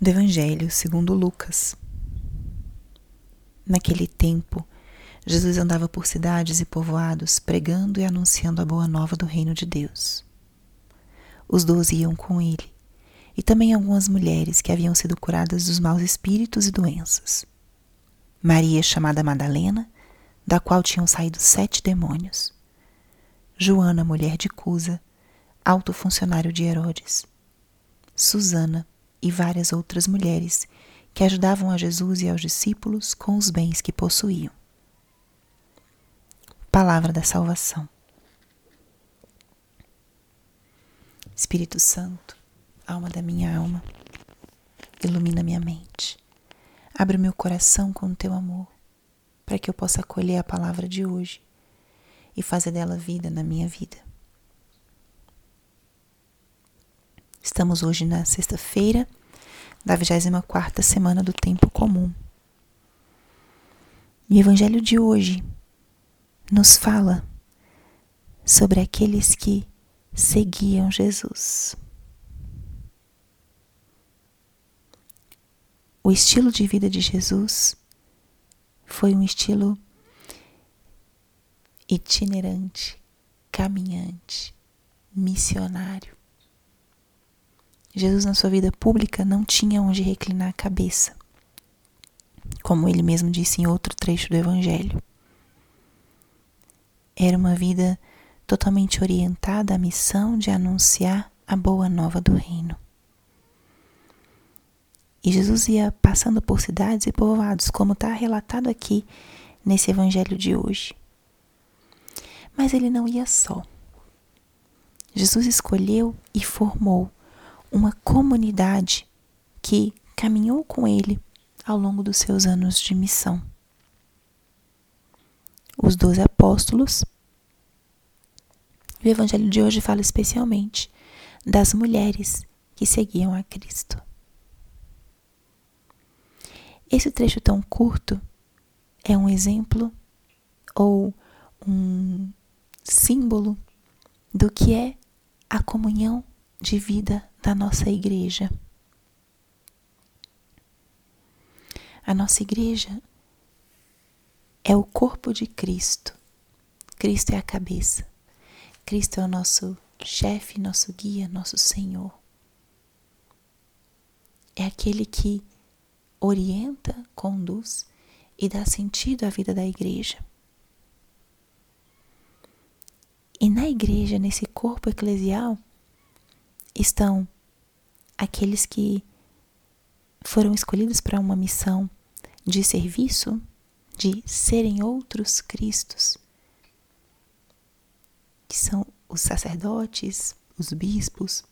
do Evangelho segundo Lucas. Naquele tempo, Jesus andava por cidades e povoados, pregando e anunciando a boa nova do reino de Deus. Os doze iam com ele, e também algumas mulheres que haviam sido curadas dos maus espíritos e doenças. Maria, chamada Madalena, da qual tinham saído sete demônios. Joana, mulher de Cusa, alto funcionário de Herodes. Susana, e várias outras mulheres que ajudavam a Jesus e aos discípulos com os bens que possuíam. Palavra da Salvação. Espírito Santo, alma da minha alma, ilumina minha mente. Abre meu coração com o teu amor, para que eu possa acolher a palavra de hoje e fazer dela vida na minha vida. Estamos hoje na sexta-feira da 24 semana do tempo comum. E o evangelho de hoje nos fala sobre aqueles que seguiam Jesus. O estilo de vida de Jesus foi um estilo itinerante, caminhante, missionário. Jesus, na sua vida pública, não tinha onde reclinar a cabeça, como ele mesmo disse em outro trecho do Evangelho. Era uma vida totalmente orientada à missão de anunciar a boa nova do Reino. E Jesus ia passando por cidades e povoados, como está relatado aqui nesse Evangelho de hoje. Mas ele não ia só. Jesus escolheu e formou uma comunidade que caminhou com ele ao longo dos seus anos de missão. Os doze apóstolos. O evangelho de hoje fala especialmente das mulheres que seguiam a Cristo. Esse trecho tão curto é um exemplo ou um símbolo do que é a comunhão de vida da nossa igreja. A nossa igreja é o corpo de Cristo. Cristo é a cabeça. Cristo é o nosso chefe, nosso guia, nosso Senhor. É aquele que orienta, conduz e dá sentido à vida da igreja. E na igreja, nesse corpo eclesial, estão aqueles que foram escolhidos para uma missão de serviço, de serem outros Cristos, que são os sacerdotes, os bispos,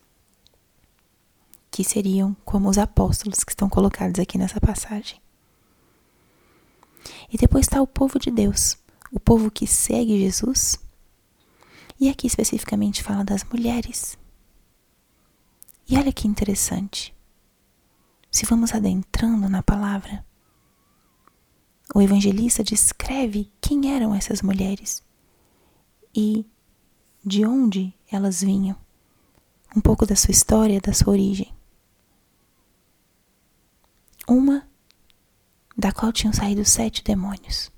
que seriam como os apóstolos que estão colocados aqui nessa passagem. E depois está o povo de Deus, o povo que segue Jesus. E aqui especificamente fala das mulheres e olha que interessante. Se vamos adentrando na palavra, o evangelista descreve quem eram essas mulheres e de onde elas vinham, um pouco da sua história, da sua origem. Uma da qual tinham saído sete demônios.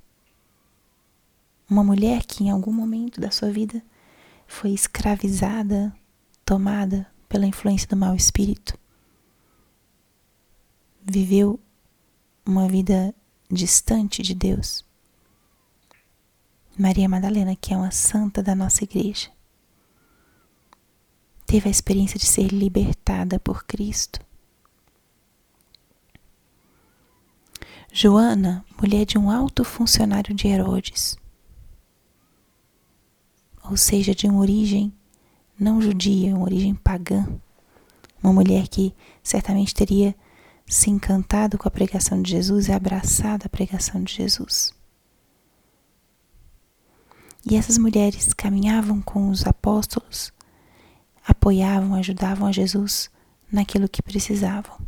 Uma mulher que em algum momento da sua vida foi escravizada, tomada pela influência do mau espírito. Viveu uma vida distante de Deus. Maria Madalena, que é uma santa da nossa igreja, teve a experiência de ser libertada por Cristo. Joana, mulher de um alto funcionário de Herodes, ou seja, de uma origem não judia, uma origem pagã. Uma mulher que certamente teria se encantado com a pregação de Jesus e abraçado a pregação de Jesus. E essas mulheres caminhavam com os apóstolos, apoiavam, ajudavam a Jesus naquilo que precisavam.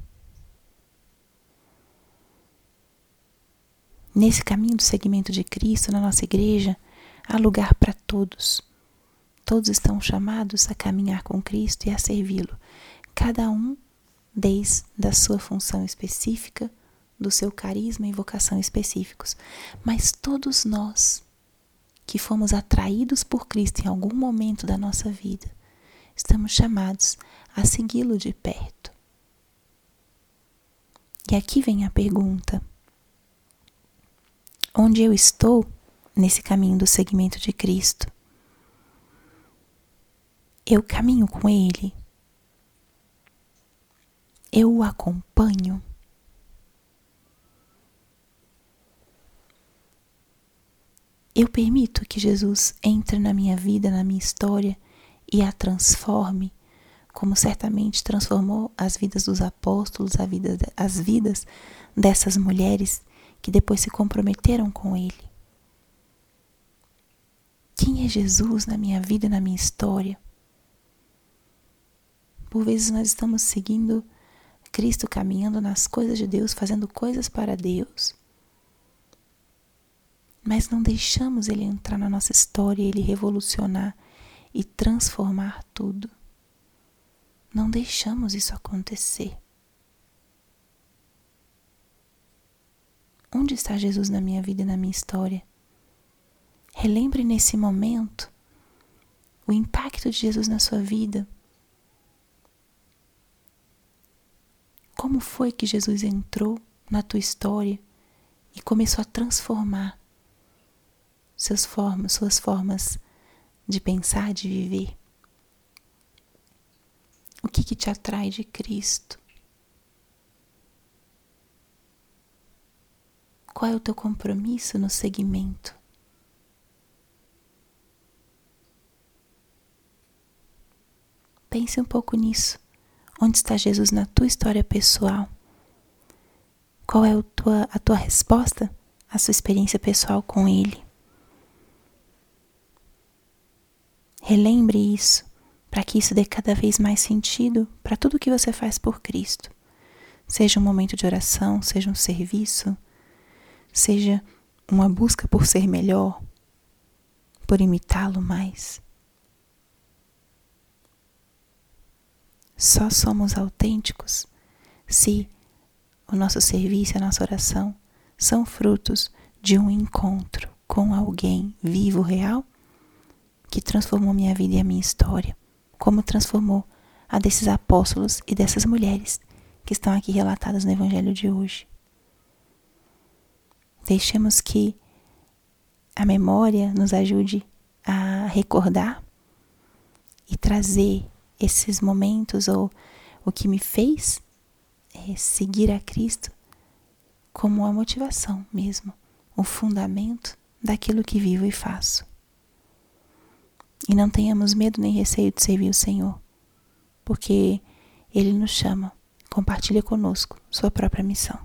Nesse caminho do seguimento de Cristo na nossa igreja, há lugar para todos Todos estão chamados a caminhar com Cristo e a servi-lo, cada um desde a sua função específica, do seu carisma e vocação específicos, mas todos nós que fomos atraídos por Cristo em algum momento da nossa vida, estamos chamados a segui-lo de perto. E aqui vem a pergunta: onde eu estou nesse caminho do seguimento de Cristo? Eu caminho com Ele? Eu o acompanho? Eu permito que Jesus entre na minha vida, na minha história e a transforme, como certamente transformou as vidas dos apóstolos, a vida, as vidas dessas mulheres que depois se comprometeram com Ele. Quem é Jesus na minha vida na minha história? Por vezes nós estamos seguindo Cristo caminhando nas coisas de Deus, fazendo coisas para Deus mas não deixamos ele entrar na nossa história, ele revolucionar e transformar tudo. Não deixamos isso acontecer. Onde está Jesus na minha vida e na minha história? Relembre nesse momento o impacto de Jesus na sua vida. Como foi que Jesus entrou na tua história e começou a transformar seus formas, suas formas de pensar, de viver? O que, que te atrai de Cristo? Qual é o teu compromisso no segmento? Pense um pouco nisso. Onde está Jesus na tua história pessoal? Qual é a tua, a tua resposta à sua experiência pessoal com Ele? Relembre isso, para que isso dê cada vez mais sentido para tudo que você faz por Cristo. Seja um momento de oração, seja um serviço, seja uma busca por ser melhor, por imitá-lo mais. Só somos autênticos se o nosso serviço, a nossa oração são frutos de um encontro com alguém vivo, real que transformou minha vida e a minha história, como transformou a desses apóstolos e dessas mulheres que estão aqui relatadas no Evangelho de hoje. Deixemos que a memória nos ajude a recordar e trazer esses momentos ou o que me fez é, seguir a Cristo como a motivação mesmo, o fundamento daquilo que vivo e faço. E não tenhamos medo nem receio de servir o Senhor, porque Ele nos chama, compartilha conosco Sua própria missão.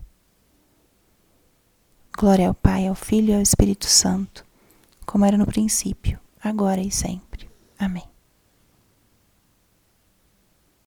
Glória ao Pai, ao Filho e ao Espírito Santo, como era no princípio, agora e sempre. Amém.